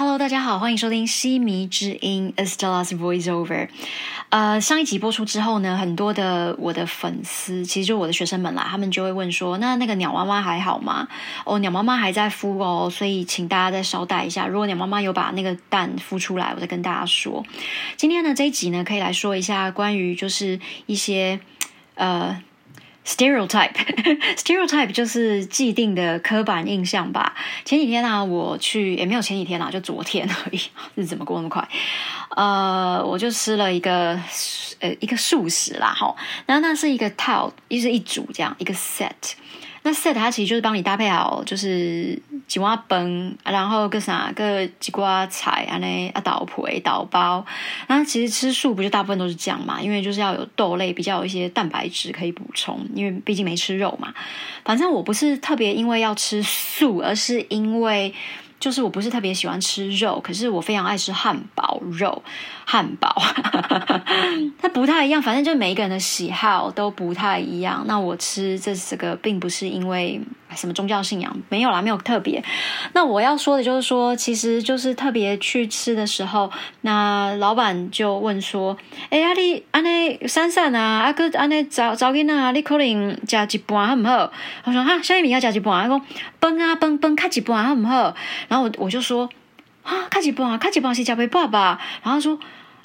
Hello，大家好，欢迎收听西迷之音 Estella's Voiceover。呃，上一集播出之后呢，很多的我的粉丝，其实就我的学生们啦，他们就会问说：“那那个鸟妈妈还好吗？”哦，鸟妈妈还在孵哦，所以请大家再稍待一下。如果鸟妈妈有把那个蛋孵出来，我再跟大家说。今天呢，这一集呢，可以来说一下关于就是一些呃。Stereotype，stereotype 就是既定的刻板印象吧。前几天呢，我去也没有前几天啦，就昨天而已。日子怎么过那么快？呃，我就吃了一个呃一个素食啦，哈。那那是一个套，一是一组这样一个 set。那 set 它其实就是帮你搭配好，就是几碗崩，然后个啥个几瓜菜啊呢啊倒皮倒包。那其实吃素不就大部分都是这样嘛？因为就是要有豆类，比较有一些蛋白质可以补充。因为毕竟没吃肉嘛。反正我不是特别因为要吃素，而是因为。就是我不是特别喜欢吃肉，可是我非常爱吃汉堡肉。汉堡，太一样，反正就是每一个人的喜好都不太一样。那我吃这这个，并不是因为什么宗教信仰，没有啦，没有特别。那我要说的就是说，其实就是特别去吃的时候，那老板就问说：“哎，阿你安尼闪闪啊，阿哥安尼早早囡啊，你可能加一半好唔好？”我说：“哈，下面要加一半。”他说：“崩啊崩崩，卡一半好唔好？”然后我我就说：“啊，卡一半，卡一半是加杯爸爸。”然后说。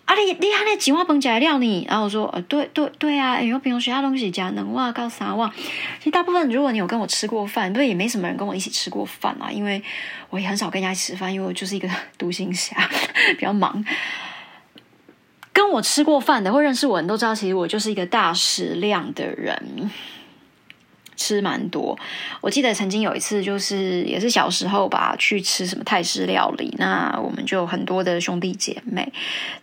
啊，你你还那几碗饭吃料你？然后我说，呃，对对对啊，有平常其他东西加能哇告啥哇？其实大部分如果你有跟我吃过饭，不是也没什么人跟我一起吃过饭啊，因为我也很少跟人家一起吃饭，因为我就是一个 独行侠，比较忙。跟我吃过饭的或认识我人都知道，其实我就是一个大食量的人。吃蛮多，我记得曾经有一次，就是也是小时候吧，去吃什么泰式料理，那我们就很多的兄弟姐妹，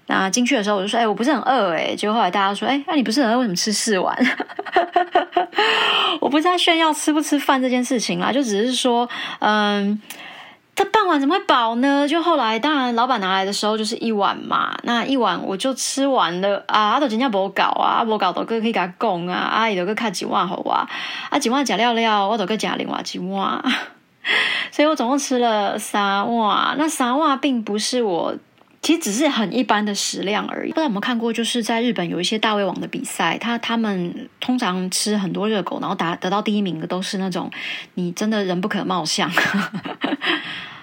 那进去的时候我就说，哎，我不是很饿，哎，结果后来大家说，哎，那你不是很饿，为什么吃四碗？我不是在炫耀吃不吃饭这件事情啦，就只是说，嗯。这半碗怎么会饱呢？就后来，当然老板拿来的时候就是一碗嘛，那一碗我就吃完了啊！阿都人家无搞啊，无搞都可以给他供啊，阿姨都去看几碗好啊，啊几碗假料料，我都去加另外几碗，所以我总共吃了三碗。那三碗并不是我，其实只是很一般的食量而已。不知道有没有看过，就是在日本有一些大胃王的比赛，他他们通常吃很多热狗，然后达得到第一名的都是那种你真的人不可貌相。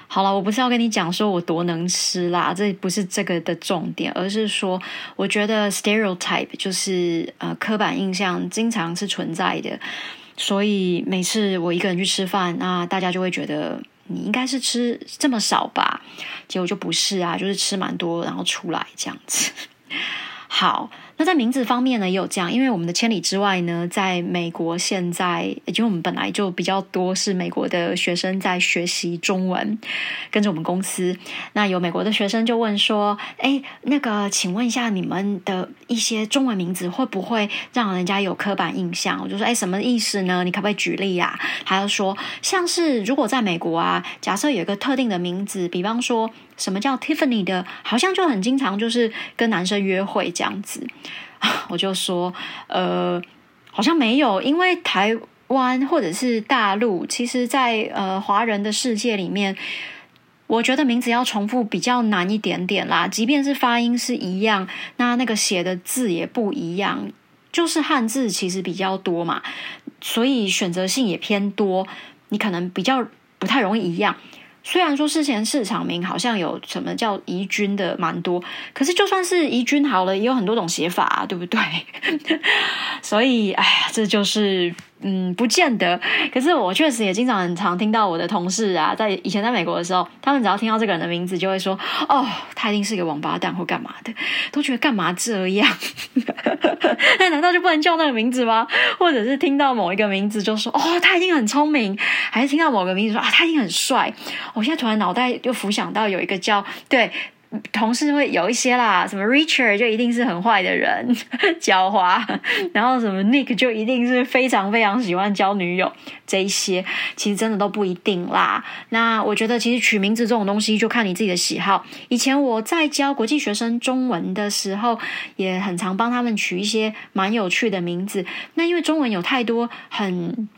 好了，我不是要跟你讲说我多能吃啦，这不是这个的重点，而是说，我觉得 stereotype 就是呃刻板印象经常是存在的，所以每次我一个人去吃饭，那大家就会觉得你应该是吃这么少吧，结果就不是啊，就是吃蛮多，然后出来这样子。好。那在名字方面呢，也有这样，因为我们的千里之外呢，在美国现在，因为我们本来就比较多是美国的学生在学习中文，跟着我们公司。那有美国的学生就问说：“哎，那个，请问一下，你们的一些中文名字会不会让人家有刻板印象？”我就说：“哎，什么意思呢？你可不可以举例呀？”他就说：“像是如果在美国啊，假设有一个特定的名字，比方说。”什么叫 Tiffany 的？好像就很经常就是跟男生约会这样子，我就说，呃，好像没有，因为台湾或者是大陆，其实，在呃华人的世界里面，我觉得名字要重复比较难一点点啦。即便是发音是一样，那那个写的字也不一样，就是汉字其实比较多嘛，所以选择性也偏多，你可能比较不太容易一样。虽然说之前市场名好像有什么叫宜君的蛮多，可是就算是宜君好了，也有很多种写法，对不对？所以，哎呀，这就是。嗯，不见得。可是我确实也经常很常听到我的同事啊，在以前在美国的时候，他们只要听到这个人的名字，就会说：“哦，他一定是个王八蛋或干嘛的。”都觉得干嘛这样？那 难道就不能叫那个名字吗？或者是听到某一个名字就说：“哦，他已经很聪明。”还是听到某个名字说：“啊，他已经很帅。”我现在突然脑袋又浮想到有一个叫对。同事会有一些啦，什么 Richard 就一定是很坏的人，狡猾；然后什么 Nick 就一定是非常非常喜欢交女友。这一些其实真的都不一定啦。那我觉得其实取名字这种东西就看你自己的喜好。以前我在教国际学生中文的时候，也很常帮他们取一些蛮有趣的名字。那因为中文有太多很。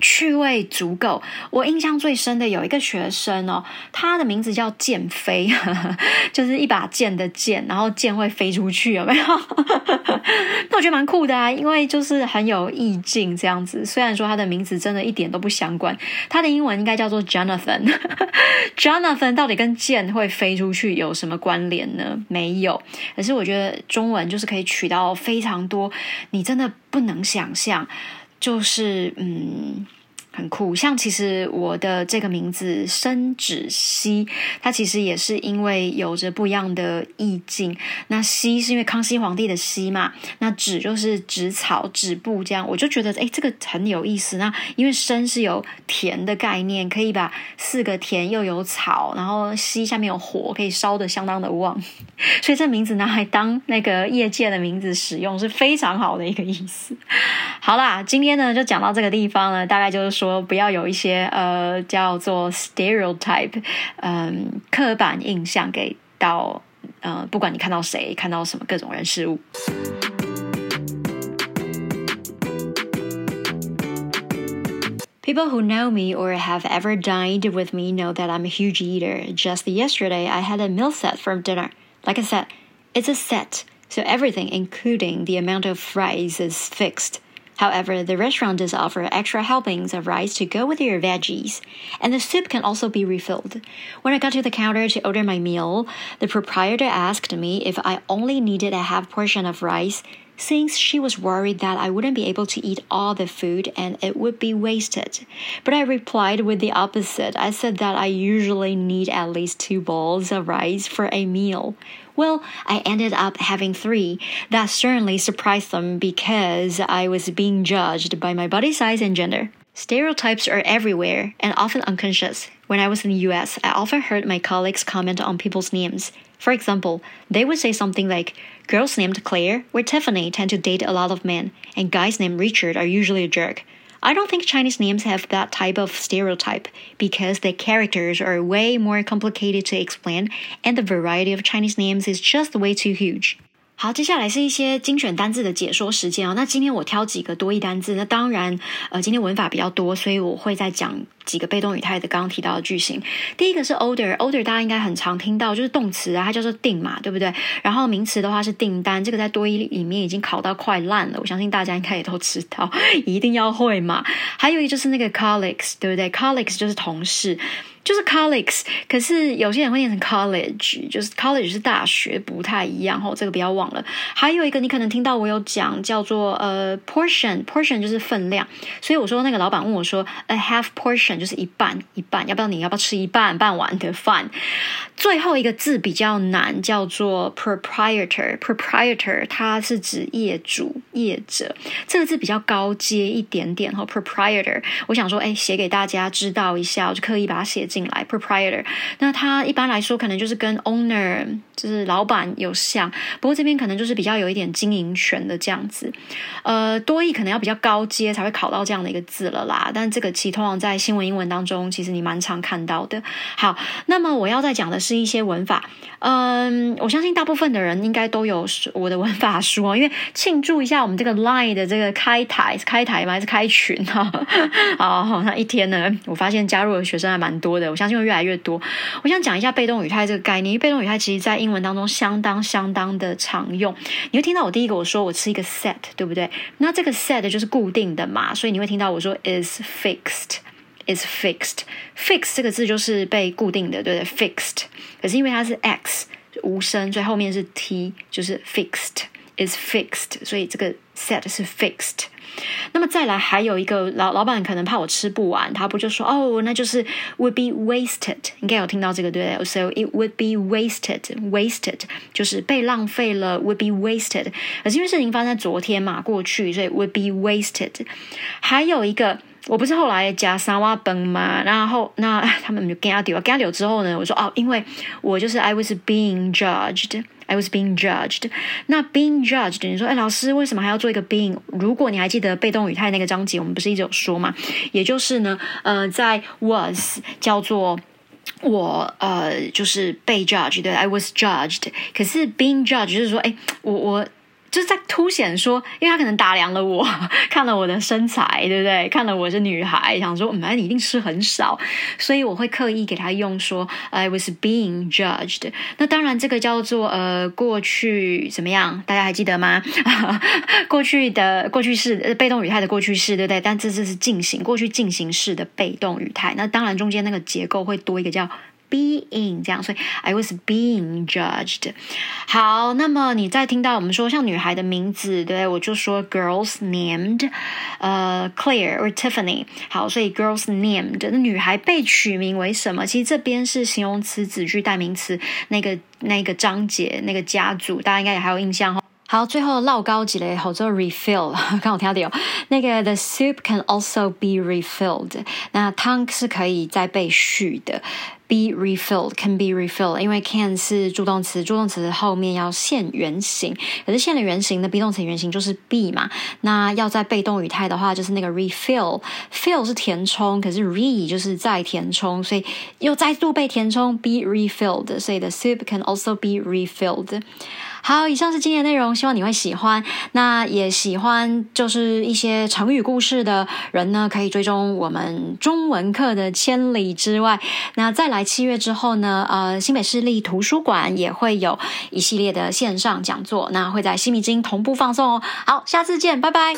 趣味足够。我印象最深的有一个学生哦，他的名字叫剑飞，就是一把剑的剑，然后剑会飞出去，有没有？那我觉得蛮酷的啊，因为就是很有意境这样子。虽然说他的名字真的一点都不相关，他的英文应该叫做 Jonathan。Jonathan 到底跟剑会飞出去有什么关联呢？没有。可是我觉得中文就是可以取到非常多，你真的不能想象。就是嗯。很酷，像其实我的这个名字生止羲，它其实也是因为有着不一样的意境。那羲是因为康熙皇帝的羲嘛，那止就是止草、止步这样，我就觉得哎，这个很有意思。那因为生是有田的概念，可以把四个田又有草，然后羲下面有火，可以烧的相当的旺，所以这名字拿来当那个业界的名字使用是非常好的一个意思。好啦，今天呢就讲到这个地方了，大概就是说。说不要有一些呃叫做 stereotype，嗯，刻板印象给到呃，不管你看到谁，看到什么各种人事物。People who know me or have ever dined with me know that I'm a huge eater. Just yesterday, I had a meal set for dinner. Like I said, it's a set, so everything, including the amount of fries, is fixed. However, the restaurant does offer extra helpings of rice to go with your veggies, and the soup can also be refilled. When I got to the counter to order my meal, the proprietor asked me if I only needed a half portion of rice, since she was worried that I wouldn't be able to eat all the food and it would be wasted. But I replied with the opposite. I said that I usually need at least two bowls of rice for a meal. Well, I ended up having three. That certainly surprised them because I was being judged by my body size and gender. Stereotypes are everywhere and often unconscious. When I was in the US, I often heard my colleagues comment on people's names. For example, they would say something like, Girls named Claire or Tiffany tend to date a lot of men, and guys named Richard are usually a jerk. I don't think Chinese names have that type of stereotype because the characters are way more complicated to explain and the variety of Chinese names is just way too huge. 好，接下来是一些精选单字的解说时间哦。那今天我挑几个多义单字，那当然，呃，今天文法比较多，所以我会再讲几个被动语态的刚刚提到的句型。第一个是 order，order 大家应该很常听到，就是动词啊，它叫做定嘛，对不对？然后名词的话是订单，这个在多义里面已经考到快烂了，我相信大家应该也都知道，一定要会嘛。还有一个就是那个 colleagues，对不对？colleagues 就是同事。就是 colleagues，可是有些人会念成 college，就是 college 是大学，不太一样哦，这个不要忘了。还有一个你可能听到我有讲叫做呃 portion，portion 就是分量，所以我说那个老板问我说，a half portion 就是一半一半，要不要你要不要吃一半半碗的饭？最后一个字比较难，叫做 proprietor，proprietor 它是指业主业者，这个字比较高阶一点点哈，proprietor，我想说哎写给大家知道一下，我就刻意把它写进。进来，proprietor，那它一般来说可能就是跟 owner，就是老板有像，不过这边可能就是比较有一点经营权的这样子。呃，多义可能要比较高阶才会考到这样的一个字了啦。但这个其实通常在新闻英文当中，其实你蛮常看到的。好，那么我要再讲的是一些文法。嗯，我相信大部分的人应该都有我的文法书，因为庆祝一下我们这个 line 的这个开台，开台吗？还是开群哈？好，好像一天呢，我发现加入的学生还蛮多的。我相信会越来越多。我想讲一下被动语态这个概念，因为被动语态其实在英英文当中相当相当的常用。你会听到我第一个我说我吃一个 set，对不对？那这个 set 就是固定的嘛，所以你会听到我说 is fixed，is fixed，fix 这个字就是被固定的，对不对？fixed，可是因为它是 x 无声，所以后面是 t，就是 fixed is fixed，所以这个 set 是 fixed。那么再来还有一个老老板可能怕我吃不完，他不就说哦，那就是 would be wasted，应该有听到这个对不对？So it would be wasted，wasted 就是被浪费了，would be wasted。可是因为事情发生在昨天嘛，过去，所以 would be wasted。还有一个。 我不是后来加沙瓦崩嘛，然后那他们就跟他丢，跟他丢之后呢，我说哦，因为我就是 I was being judged，I was being judged。那 being judged，你说哎，老师为什么还要做一个 being？如果你还记得被动语态那个章节，我们不是一直有说嘛？也就是呢，呃，在 was 叫做我呃，就是被 judged，对，I was judged。可是 being judged 就是说，哎，我我。就是在凸显说，因为他可能打量了我，看了我的身材，对不对？看了我是女孩，想说，嗯，你一定吃很少，所以我会刻意给他用说，I was being judged。那当然，这个叫做呃过去怎么样？大家还记得吗？过去的过去式被动语态的过去式，对不对？但这次是进行过去进行式的被动语态。那当然，中间那个结构会多一个叫。Being 这样，所以 I was being judged。好，那么你再听到我们说像女孩的名字，对我就说 girls named，呃，Claire or Tiffany。好，所以 girls named，那女孩被取名为什么？其实这边是形容词、子句、代名词那个那个章节那个家族，大家应该也还有印象哈。好，最后唠高级嘞，好做 refill，刚好听到有那个 the soup can also be refilled，那汤是可以再被续的。Be refilled can be refilled，因为 can 是助动词，助动词后面要现原形，可是现了原形的 be 动词原形就是 be 嘛，那要在被动语态的话，就是那个 refill，fill 是填充，可是 re 就是再填充，所以又再度被填充，be refilled，所以 the soup can also be refilled。好，以上是今天的内容，希望你会喜欢。那也喜欢就是一些成语故事的人呢，可以追踪我们中文课的千里之外。那再来七月之后呢，呃，新北市立图书馆也会有一系列的线上讲座，那会在西米金同步放送哦。好，下次见，拜拜。